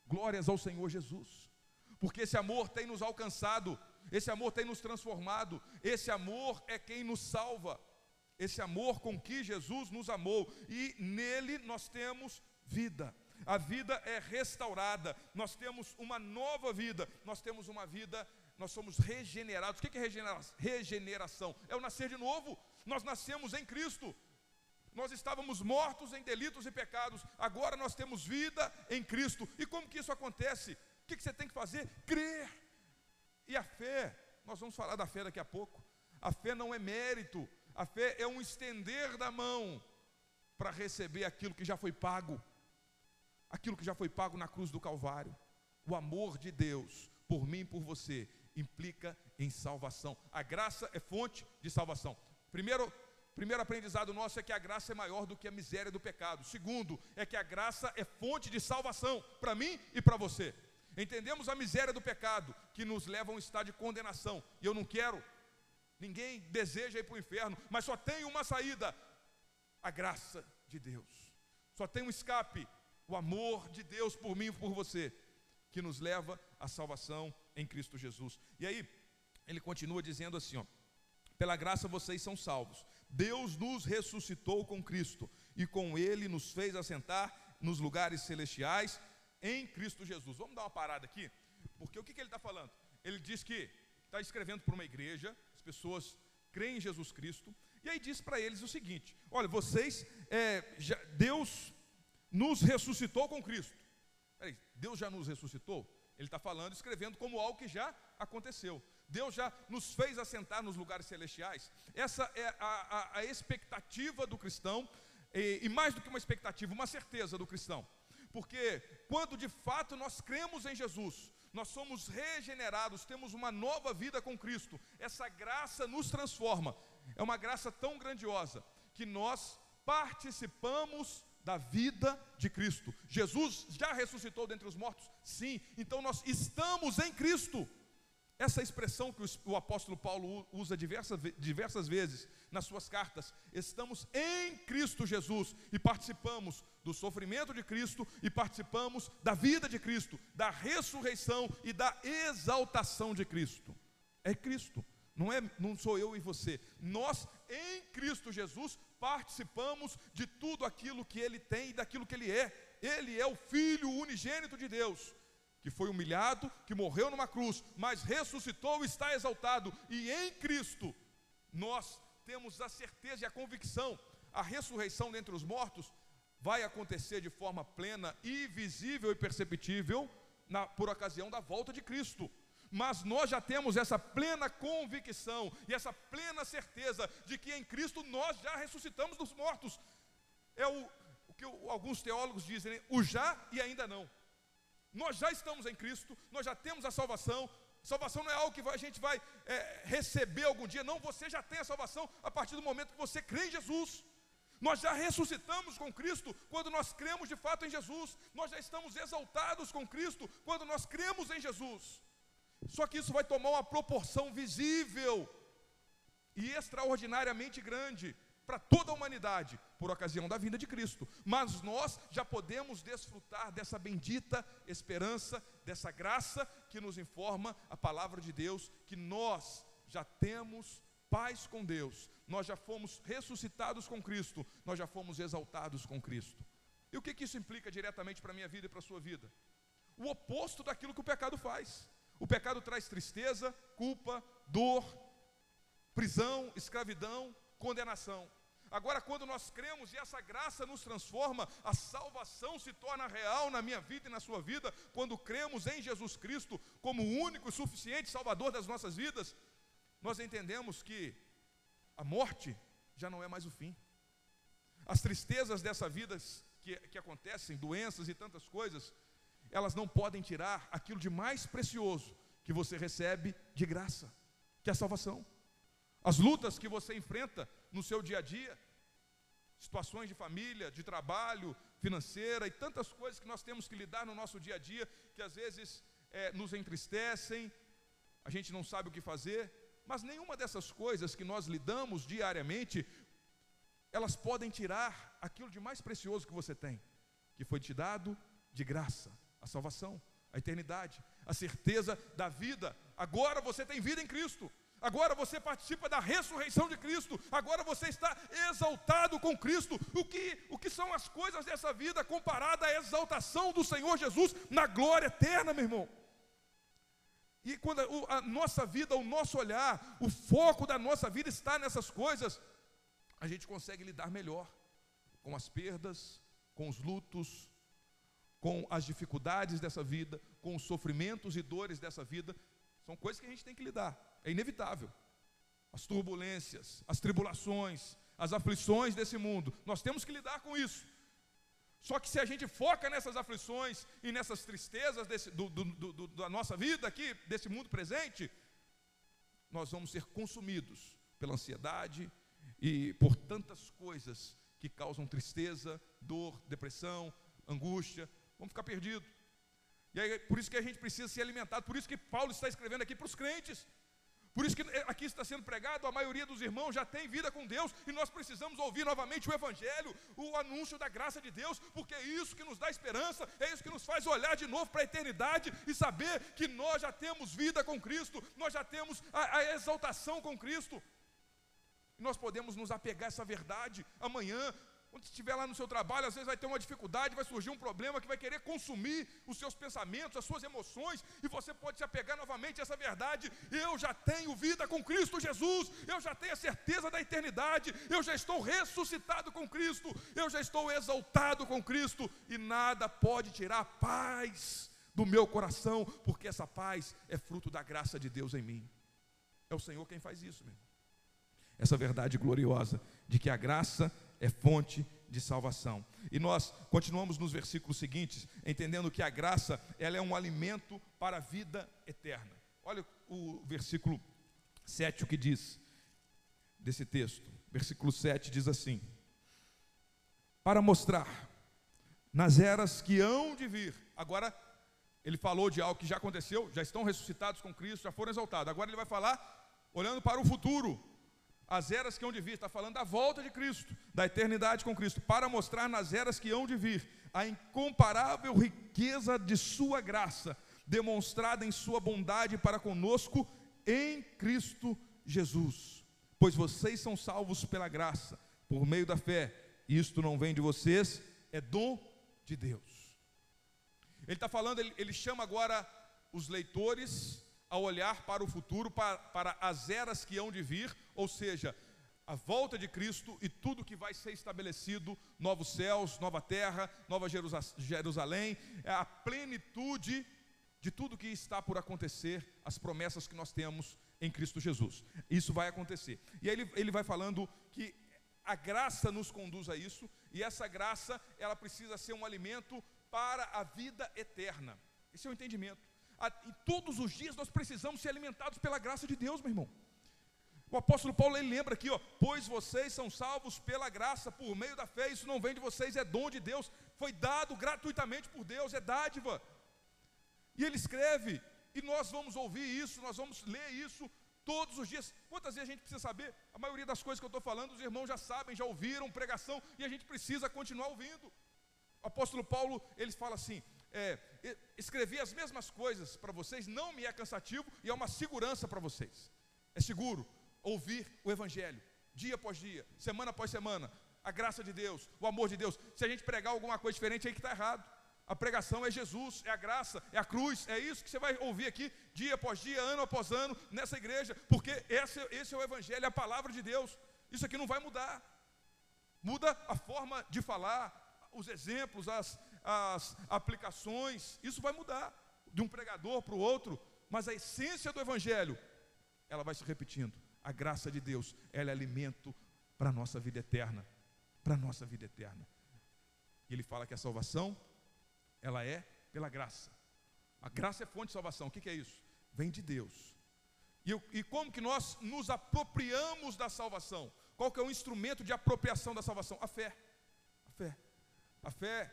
Glórias ao Senhor Jesus. Porque esse amor tem nos alcançado, esse amor tem nos transformado, esse amor é quem nos salva esse amor com que Jesus nos amou, e nele nós temos vida. A vida é restaurada, nós temos uma nova vida, nós temos uma vida, nós somos regenerados. O que é regeneração? É o nascer de novo. Nós nascemos em Cristo. Nós estávamos mortos em delitos e pecados, agora nós temos vida em Cristo. E como que isso acontece? O que você tem que fazer? Crer. E a fé, nós vamos falar da fé daqui a pouco. A fé não é mérito, a fé é um estender da mão para receber aquilo que já foi pago, aquilo que já foi pago na cruz do Calvário. O amor de Deus por mim e por você implica em salvação. A graça é fonte de salvação. Primeiro, primeiro aprendizado nosso é que a graça é maior do que a miséria do pecado. Segundo, é que a graça é fonte de salvação para mim e para você. Entendemos a miséria do pecado que nos leva a um estado de condenação. E eu não quero Ninguém deseja ir para o inferno, mas só tem uma saída: a graça de Deus. Só tem um escape: o amor de Deus por mim e por você, que nos leva à salvação em Cristo Jesus. E aí, ele continua dizendo assim: ó, pela graça vocês são salvos. Deus nos ressuscitou com Cristo e com Ele nos fez assentar nos lugares celestiais em Cristo Jesus. Vamos dar uma parada aqui, porque o que, que ele está falando? Ele diz que está escrevendo para uma igreja pessoas creem em Jesus Cristo, e aí diz para eles o seguinte: olha, vocês, é, já, Deus nos ressuscitou com Cristo. Peraí, Deus já nos ressuscitou? Ele está falando, escrevendo como algo que já aconteceu. Deus já nos fez assentar nos lugares celestiais. Essa é a, a, a expectativa do cristão, e, e mais do que uma expectativa, uma certeza do cristão. Porque quando de fato nós cremos em Jesus, nós somos regenerados, temos uma nova vida com Cristo. Essa graça nos transforma. É uma graça tão grandiosa que nós participamos da vida de Cristo. Jesus já ressuscitou dentre os mortos? Sim. Então nós estamos em Cristo. Essa expressão que o apóstolo Paulo usa diversas, diversas vezes nas suas cartas, estamos em Cristo Jesus e participamos do sofrimento de Cristo e participamos da vida de Cristo, da ressurreição e da exaltação de Cristo. É Cristo, não é, não sou eu e você. Nós em Cristo Jesus participamos de tudo aquilo que ele tem e daquilo que ele é. Ele é o filho unigênito de Deus que foi humilhado, que morreu numa cruz, mas ressuscitou e está exaltado, e em Cristo nós temos a certeza e a convicção, a ressurreição dentre os mortos vai acontecer de forma plena e visível e perceptível na, por ocasião da volta de Cristo. Mas nós já temos essa plena convicção e essa plena certeza de que em Cristo nós já ressuscitamos dos mortos. É o, o que alguns teólogos dizem, né? o já e ainda não. Nós já estamos em Cristo, nós já temos a salvação. Salvação não é algo que a gente vai é, receber algum dia, não, você já tem a salvação a partir do momento que você crê em Jesus. Nós já ressuscitamos com Cristo quando nós cremos de fato em Jesus. Nós já estamos exaltados com Cristo quando nós cremos em Jesus. Só que isso vai tomar uma proporção visível e extraordinariamente grande para toda a humanidade, por ocasião da vinda de Cristo. Mas nós já podemos desfrutar dessa bendita esperança, dessa graça que nos informa a palavra de Deus, que nós já temos paz com Deus, nós já fomos ressuscitados com Cristo, nós já fomos exaltados com Cristo. E o que, que isso implica diretamente para a minha vida e para a sua vida? O oposto daquilo que o pecado faz. O pecado traz tristeza, culpa, dor, prisão, escravidão, condenação. Agora, quando nós cremos e essa graça nos transforma, a salvação se torna real na minha vida e na sua vida, quando cremos em Jesus Cristo como o único e suficiente Salvador das nossas vidas, nós entendemos que a morte já não é mais o fim. As tristezas dessa vida que, que acontecem, doenças e tantas coisas, elas não podem tirar aquilo de mais precioso que você recebe de graça, que é a salvação. As lutas que você enfrenta no seu dia a dia, situações de família, de trabalho, financeira e tantas coisas que nós temos que lidar no nosso dia a dia, que às vezes é, nos entristecem, a gente não sabe o que fazer, mas nenhuma dessas coisas que nós lidamos diariamente, elas podem tirar aquilo de mais precioso que você tem, que foi te dado de graça, a salvação, a eternidade, a certeza da vida. Agora você tem vida em Cristo agora você participa da ressurreição de Cristo, agora você está exaltado com Cristo. O que, o que são as coisas dessa vida comparada à exaltação do Senhor Jesus na glória eterna, meu irmão? E quando a, a nossa vida, o nosso olhar, o foco da nossa vida está nessas coisas, a gente consegue lidar melhor com as perdas, com os lutos, com as dificuldades dessa vida, com os sofrimentos e dores dessa vida. São coisas que a gente tem que lidar. É inevitável. As turbulências, as tribulações, as aflições desse mundo, nós temos que lidar com isso. Só que se a gente foca nessas aflições e nessas tristezas desse, do, do, do, da nossa vida aqui, desse mundo presente, nós vamos ser consumidos pela ansiedade e por tantas coisas que causam tristeza, dor, depressão, angústia, vamos ficar perdidos. E aí, por isso que a gente precisa ser alimentado, por isso que Paulo está escrevendo aqui para os crentes. Por isso que aqui está sendo pregado, a maioria dos irmãos já tem vida com Deus e nós precisamos ouvir novamente o Evangelho, o anúncio da graça de Deus, porque é isso que nos dá esperança, é isso que nos faz olhar de novo para a eternidade e saber que nós já temos vida com Cristo, nós já temos a, a exaltação com Cristo. Nós podemos nos apegar a essa verdade amanhã, quando estiver lá no seu trabalho, às vezes vai ter uma dificuldade, vai surgir um problema que vai querer consumir os seus pensamentos, as suas emoções, e você pode se apegar novamente a essa verdade. Eu já tenho vida com Cristo Jesus, eu já tenho a certeza da eternidade, eu já estou ressuscitado com Cristo, eu já estou exaltado com Cristo, e nada pode tirar a paz do meu coração, porque essa paz é fruto da graça de Deus em mim. É o Senhor quem faz isso, meu irmão. Essa verdade gloriosa de que a graça é fonte de salvação. E nós continuamos nos versículos seguintes, entendendo que a graça, ela é um alimento para a vida eterna. Olha o versículo 7 o que diz desse texto. Versículo 7 diz assim: Para mostrar nas eras que hão de vir. Agora ele falou de algo que já aconteceu, já estão ressuscitados com Cristo, já foram exaltados. Agora ele vai falar olhando para o futuro, as eras que hão de vir, está falando da volta de Cristo, da eternidade com Cristo, para mostrar nas eras que hão de vir a incomparável riqueza de Sua graça, demonstrada em Sua bondade para conosco em Cristo Jesus. Pois vocês são salvos pela graça, por meio da fé, isto não vem de vocês, é dom de Deus. Ele está falando, ele, ele chama agora os leitores a olhar para o futuro, para, para as eras que hão de vir, ou seja, a volta de Cristo e tudo que vai ser estabelecido, novos céus, nova terra, nova Jerusalém, é a plenitude de tudo que está por acontecer, as promessas que nós temos em Cristo Jesus. Isso vai acontecer. E aí ele, ele vai falando que a graça nos conduz a isso, e essa graça, ela precisa ser um alimento para a vida eterna. Esse é o entendimento. E todos os dias nós precisamos ser alimentados pela graça de Deus, meu irmão. O apóstolo Paulo ele lembra aqui, ó, pois vocês são salvos pela graça, por meio da fé, isso não vem de vocês, é dom de Deus, foi dado gratuitamente por Deus, é dádiva. E ele escreve, e nós vamos ouvir isso, nós vamos ler isso Todos os dias. Quantas vezes a gente precisa saber? A maioria das coisas que eu estou falando, os irmãos já sabem, já ouviram pregação, e a gente precisa continuar ouvindo. O apóstolo Paulo, ele fala assim: é, escrever as mesmas coisas para vocês não me é cansativo e é uma segurança para vocês. É seguro ouvir o Evangelho, dia após dia, semana após semana, a graça de Deus, o amor de Deus. Se a gente pregar alguma coisa diferente, é aí que está errado. A pregação é Jesus, é a graça, é a cruz, é isso que você vai ouvir aqui dia após dia, ano após ano, nessa igreja, porque esse, esse é o Evangelho, é a palavra de Deus. Isso aqui não vai mudar. Muda a forma de falar, os exemplos, as, as aplicações, isso vai mudar de um pregador para o outro, mas a essência do Evangelho, ela vai se repetindo. A graça de Deus, ela é alimento para a nossa vida eterna. Para a nossa vida eterna. E ele fala que a salvação ela é pela graça. A graça é fonte de salvação. O que, que é isso? Vem de Deus. E, e, como que nós nos apropriamos da salvação? Qual que é o instrumento de apropriação da salvação? A fé. A fé. A fé,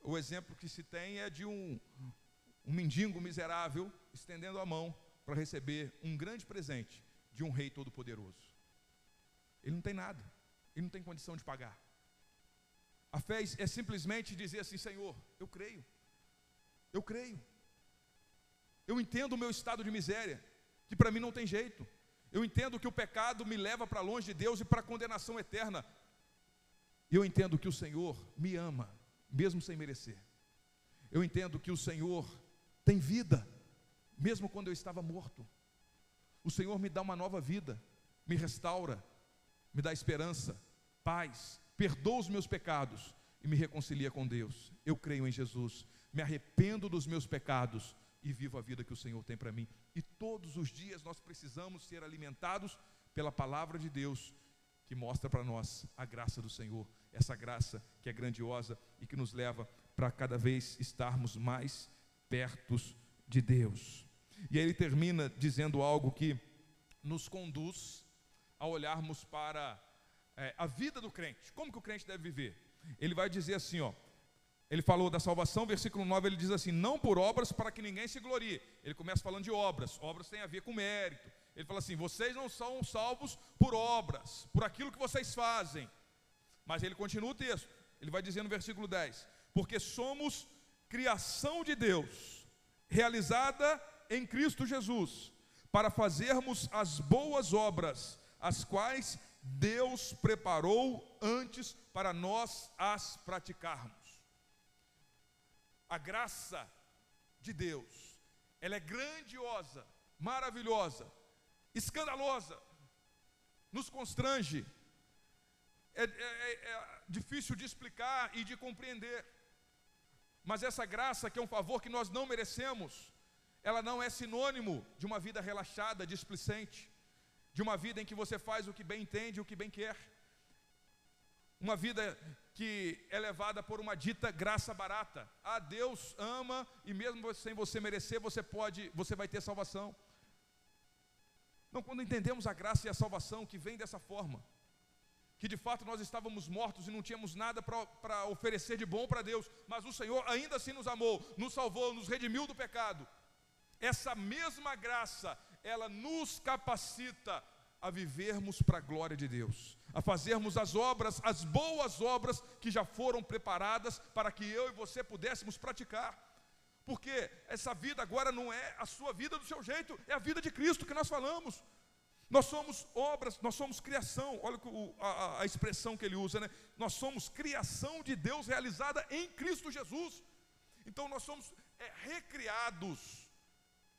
o exemplo que se tem é de um, um mendigo miserável estendendo a mão para receber um grande presente de um rei todo-poderoso. Ele não tem nada, ele não tem condição de pagar. A fé é simplesmente dizer assim: Senhor, eu creio, eu creio, eu entendo o meu estado de miséria, que para mim não tem jeito, eu entendo que o pecado me leva para longe de Deus e para a condenação eterna, eu entendo que o Senhor me ama, mesmo sem merecer, eu entendo que o Senhor tem vida, mesmo quando eu estava morto, o Senhor me dá uma nova vida, me restaura, me dá esperança, paz, perdoa os meus pecados e me reconcilia com Deus. Eu creio em Jesus, me arrependo dos meus pecados e vivo a vida que o Senhor tem para mim. E todos os dias nós precisamos ser alimentados pela palavra de Deus, que mostra para nós a graça do Senhor, essa graça que é grandiosa e que nos leva para cada vez estarmos mais perto de Deus. E aí ele termina dizendo algo que nos conduz a olharmos para é, a vida do crente. Como que o crente deve viver? Ele vai dizer assim, ó. Ele falou da salvação, versículo 9, ele diz assim: "Não por obras para que ninguém se glorie". Ele começa falando de obras. Obras tem a ver com mérito. Ele fala assim: "Vocês não são salvos por obras, por aquilo que vocês fazem". Mas ele continua o texto. Ele vai dizer no versículo 10: "Porque somos criação de Deus, realizada em Cristo Jesus, para fazermos as boas obras, as quais Deus preparou antes para nós as praticarmos. A graça de Deus, ela é grandiosa, maravilhosa, escandalosa, nos constrange, é, é, é, é difícil de explicar e de compreender. Mas essa graça, que é um favor que nós não merecemos, ela não é sinônimo de uma vida relaxada, displicente de uma vida em que você faz o que bem entende, o que bem quer. Uma vida que é levada por uma dita graça barata. Ah, Deus ama e mesmo sem você merecer, você pode, você vai ter salvação. Não, quando entendemos a graça e a salvação que vem dessa forma, que de fato nós estávamos mortos e não tínhamos nada para oferecer de bom para Deus, mas o Senhor ainda assim nos amou, nos salvou, nos redimiu do pecado. Essa mesma graça, ela nos capacita a vivermos para a glória de Deus, a fazermos as obras, as boas obras que já foram preparadas para que eu e você pudéssemos praticar. Porque essa vida agora não é a sua vida do seu jeito, é a vida de Cristo que nós falamos. Nós somos obras, nós somos criação, olha a, a expressão que ele usa, né? Nós somos criação de Deus realizada em Cristo Jesus. Então nós somos é, recriados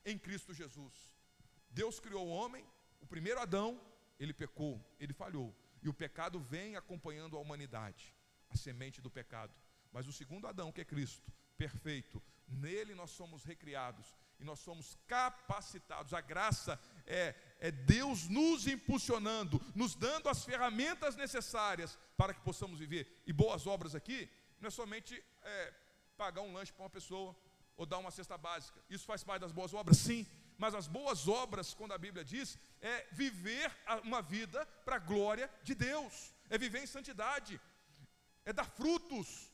em Cristo Jesus. Deus criou o homem, o primeiro Adão, ele pecou, ele falhou. E o pecado vem acompanhando a humanidade, a semente do pecado. Mas o segundo Adão, que é Cristo, perfeito, nele nós somos recriados e nós somos capacitados. A graça é, é Deus nos impulsionando, nos dando as ferramentas necessárias para que possamos viver. E boas obras aqui não é somente é, pagar um lanche para uma pessoa ou dar uma cesta básica. Isso faz parte das boas obras? Sim mas as boas obras, quando a Bíblia diz, é viver uma vida para a glória de Deus, é viver em santidade, é dar frutos,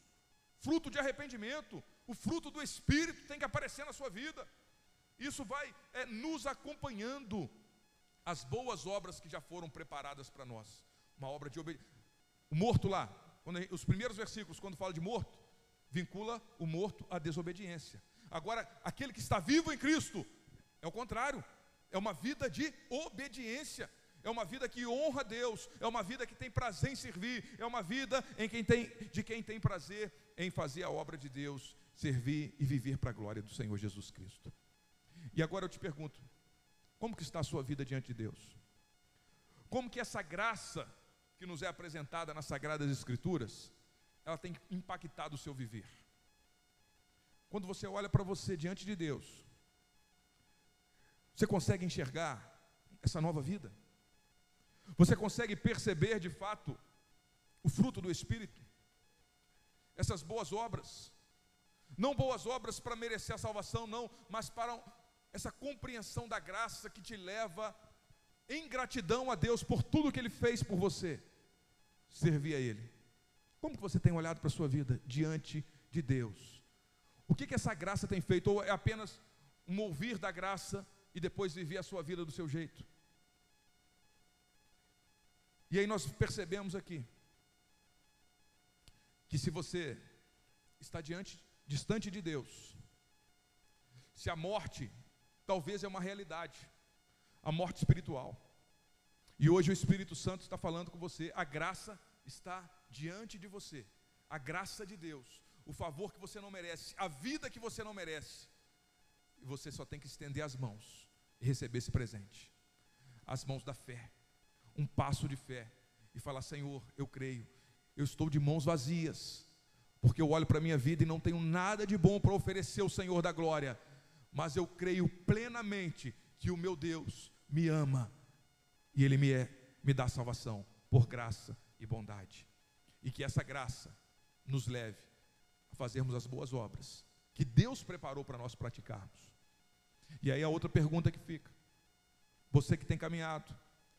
fruto de arrependimento, o fruto do Espírito tem que aparecer na sua vida, isso vai é, nos acompanhando, as boas obras que já foram preparadas para nós. Uma obra de obediência. O morto lá, quando, os primeiros versículos, quando fala de morto, vincula o morto à desobediência. Agora, aquele que está vivo em Cristo, é o contrário, é uma vida de obediência. É uma vida que honra Deus, é uma vida que tem prazer em servir, é uma vida em quem tem, de quem tem prazer em fazer a obra de Deus, servir e viver para a glória do Senhor Jesus Cristo. E agora eu te pergunto, como que está a sua vida diante de Deus? Como que essa graça que nos é apresentada nas Sagradas Escrituras, ela tem impactado o seu viver? Quando você olha para você diante de Deus, você consegue enxergar essa nova vida? Você consegue perceber de fato o fruto do Espírito? Essas boas obras, não boas obras para merecer a salvação, não, mas para essa compreensão da graça que te leva em gratidão a Deus por tudo que Ele fez por você, servir a Ele. Como que você tem olhado para a sua vida diante de Deus? O que que essa graça tem feito? Ou é apenas um ouvir da graça e depois viver a sua vida do seu jeito? E aí nós percebemos aqui que se você está diante, distante de Deus, se a morte talvez é uma realidade, a morte espiritual. E hoje o Espírito Santo está falando com você, a graça está diante de você, a graça de Deus, o favor que você não merece, a vida que você não merece. E você só tem que estender as mãos e receber esse presente. As mãos da fé, um passo de fé e falar: Senhor, eu creio, eu estou de mãos vazias, porque eu olho para a minha vida e não tenho nada de bom para oferecer ao Senhor da glória mas eu creio plenamente que o meu Deus me ama e Ele me, é, me dá salvação por graça e bondade. E que essa graça nos leve fazermos as boas obras que Deus preparou para nós praticarmos. E aí a outra pergunta que fica: você que tem caminhado,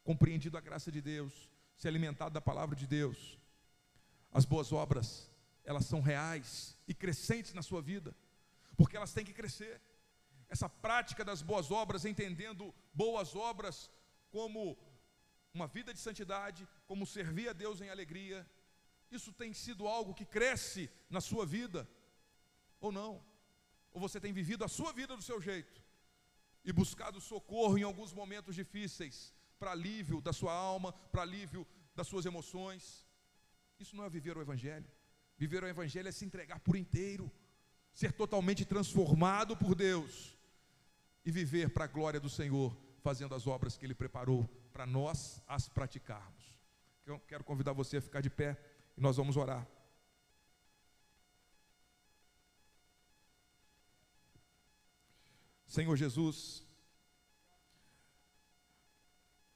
compreendido a graça de Deus, se alimentado da palavra de Deus, as boas obras, elas são reais e crescentes na sua vida, porque elas têm que crescer essa prática das boas obras, entendendo boas obras como uma vida de santidade, como servir a Deus em alegria, isso tem sido algo que cresce na sua vida, ou não? Ou você tem vivido a sua vida do seu jeito e buscado socorro em alguns momentos difíceis, para alívio da sua alma, para alívio das suas emoções? Isso não é viver o Evangelho. Viver o Evangelho é se entregar por inteiro, ser totalmente transformado por Deus e viver para a glória do Senhor, fazendo as obras que Ele preparou para nós as praticarmos. Eu quero convidar você a ficar de pé e nós vamos orar. Senhor Jesus,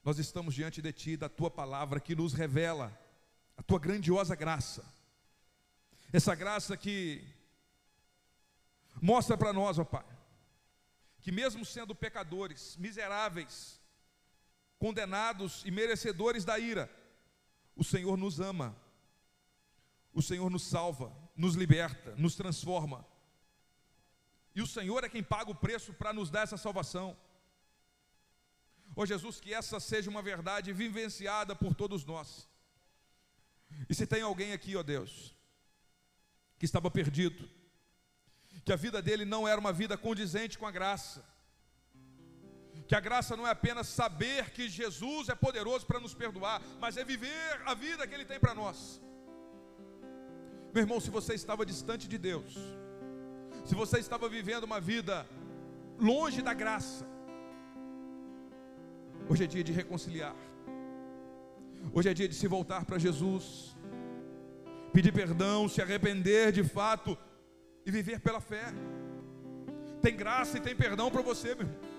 nós estamos diante de Ti, da Tua palavra que nos revela a Tua grandiosa graça, essa graça que mostra para nós, ó Pai, que, mesmo sendo pecadores, miseráveis, condenados e merecedores da ira, o Senhor nos ama, o Senhor nos salva, nos liberta, nos transforma. E o Senhor é quem paga o preço para nos dar essa salvação. Ó oh, Jesus, que essa seja uma verdade vivenciada por todos nós. E se tem alguém aqui, ó oh Deus, que estava perdido, que a vida dele não era uma vida condizente com a graça. Que a graça não é apenas saber que Jesus é poderoso para nos perdoar, mas é viver a vida que ele tem para nós. Meu irmão, se você estava distante de Deus, se você estava vivendo uma vida longe da graça, hoje é dia de reconciliar. Hoje é dia de se voltar para Jesus, pedir perdão, se arrepender de fato e viver pela fé. Tem graça e tem perdão para você, meu irmão.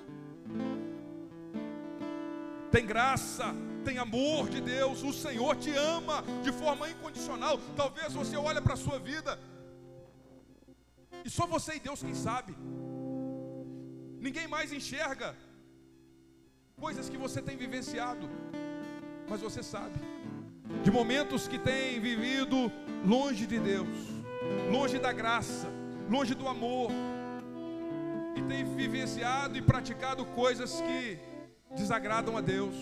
Tem graça, tem amor de Deus, o Senhor te ama de forma incondicional. Talvez você olhe para a sua vida e só você e Deus quem sabe. Ninguém mais enxerga coisas que você tem vivenciado, mas você sabe de momentos que tem vivido longe de Deus longe da graça, longe do amor, e tem vivenciado e praticado coisas que desagradam a Deus,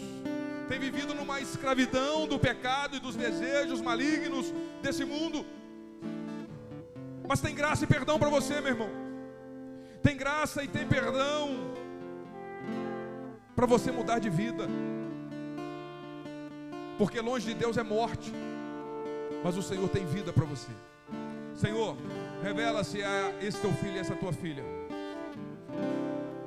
tem vivido numa escravidão do pecado e dos desejos malignos desse mundo. Mas tem graça e perdão para você, meu irmão. Tem graça e tem perdão para você mudar de vida. Porque longe de Deus é morte, mas o Senhor tem vida para você. Senhor, revela-se a esse teu filho e essa tua filha.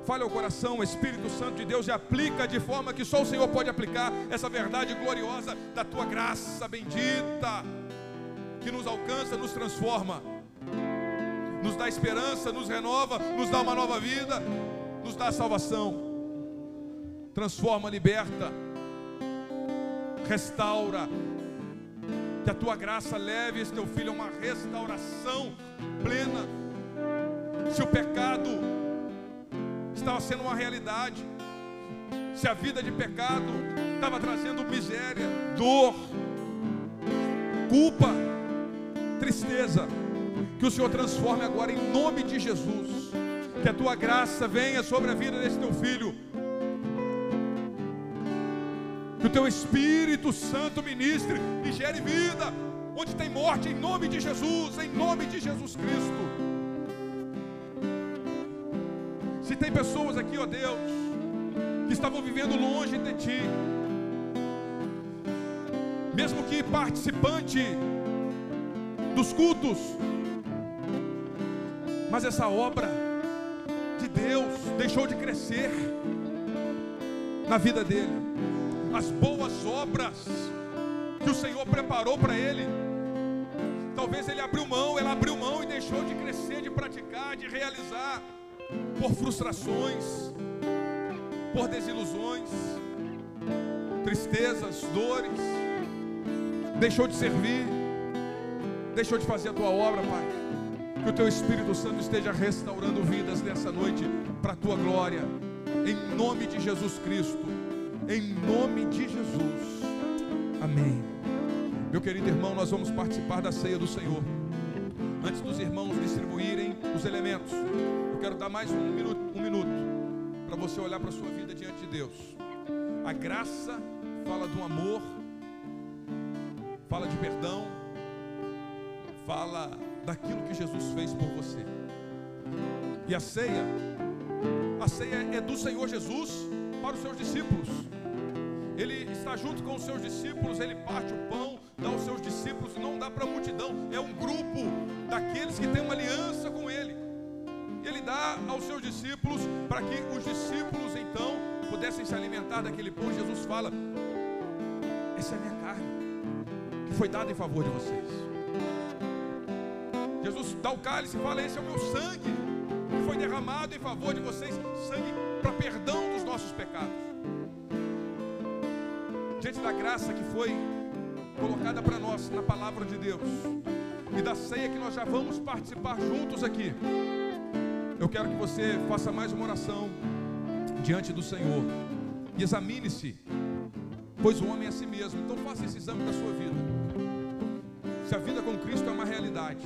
Fale ao coração, o Espírito Santo de Deus e aplica de forma que só o Senhor pode aplicar essa verdade gloriosa da tua graça bendita, que nos alcança, nos transforma, nos dá esperança, nos renova, nos dá uma nova vida, nos dá salvação, transforma, liberta restaura. Que a tua graça leve esse teu filho a uma restauração plena. Se o pecado estava sendo uma realidade, se a vida de pecado estava trazendo miséria, dor, culpa, tristeza, que o Senhor transforme agora em nome de Jesus. Que a tua graça venha sobre a vida desse teu filho que o teu Espírito Santo ministre e gere vida. Onde tem morte, em nome de Jesus, em nome de Jesus Cristo. Tem pessoas aqui, ó Deus, que estavam vivendo longe de Ti, mesmo que participante dos cultos, mas essa obra de Deus deixou de crescer na vida dele as boas obras que o Senhor preparou para ele. Talvez ele abriu mão, ela abriu mão e deixou de crescer, de praticar, de realizar, por frustrações, por desilusões, tristezas, dores, deixou de servir, deixou de fazer a tua obra, Pai. Que o teu Espírito Santo esteja restaurando vidas nessa noite para a tua glória, em nome de Jesus Cristo em nome de Jesus. Amém. Meu querido irmão, nós vamos participar da ceia do Senhor. Antes dos irmãos distribuírem os elementos, quero dar mais um minuto, um minuto para você olhar para a sua vida diante de Deus. A graça fala do amor, fala de perdão, fala daquilo que Jesus fez por você. E a ceia, a ceia é do Senhor Jesus para os seus discípulos. Ele está junto com os seus discípulos, ele parte o pão, dá aos seus discípulos, não dá para a multidão, é um grupo daqueles que têm uma aliança com ele. Dá aos seus discípulos para que os discípulos então pudessem se alimentar daquele pão. Jesus fala: Essa é a minha carne, que foi dada em favor de vocês. Jesus dá o cálice e fala: Esse é o meu sangue, que foi derramado em favor de vocês sangue para perdão dos nossos pecados diante da graça que foi colocada para nós na palavra de Deus e da ceia que nós já vamos participar juntos aqui, eu quero que você faça mais uma oração diante do Senhor e examine-se, pois o homem é a si mesmo. Então faça esse exame da sua vida. Se a vida com Cristo é uma realidade,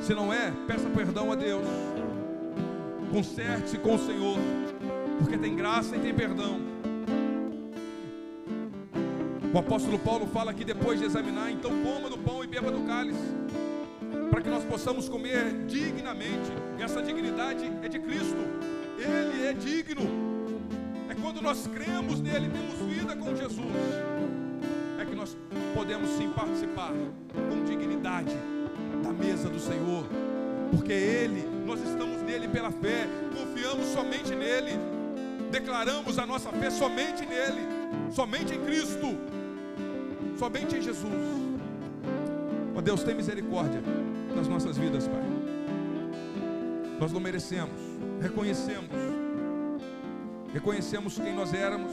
se não é, peça perdão a Deus. Conserte-se com o Senhor, porque tem graça e tem perdão. O apóstolo Paulo fala que depois de examinar, então coma do pão e beba do cálice, para que nós possamos comer dignamente. E essa dignidade é de Cristo, Ele é digno. É quando nós cremos nele, temos vida com Jesus, é que nós podemos sim participar com dignidade da mesa do Senhor, porque Ele, nós estamos nele pela fé, confiamos somente nele, declaramos a nossa fé somente nele, somente em Cristo somente em Jesus. Ó oh, Deus, tem misericórdia das nossas vidas, Pai. Nós não merecemos, reconhecemos, reconhecemos quem nós éramos,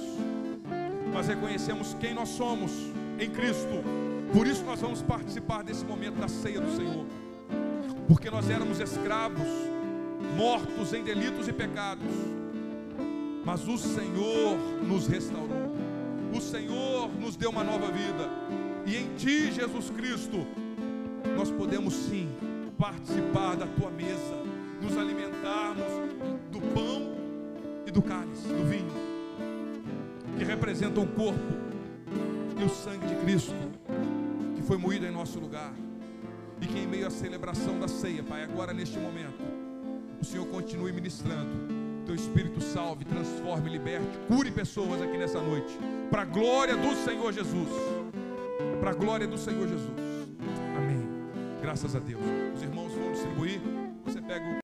mas reconhecemos quem nós somos em Cristo. Por isso nós vamos participar desse momento da ceia do Senhor, porque nós éramos escravos, mortos em delitos e pecados, mas o Senhor nos restaurou o Senhor nos deu uma nova vida. E em Ti, Jesus Cristo, podemos sim participar da Tua mesa, nos alimentarmos do pão e do cálice, do vinho, que representam o corpo e o sangue de Cristo, que foi moído em nosso lugar. E que em meio à celebração da ceia, Pai, agora neste momento, o Senhor continue ministrando. Teu Espírito salve, transforme, liberte, cure pessoas aqui nessa noite. Para a glória do Senhor Jesus. Para a glória do Senhor Jesus. Graças a Deus. Os irmãos vão distribuir. Você pega o.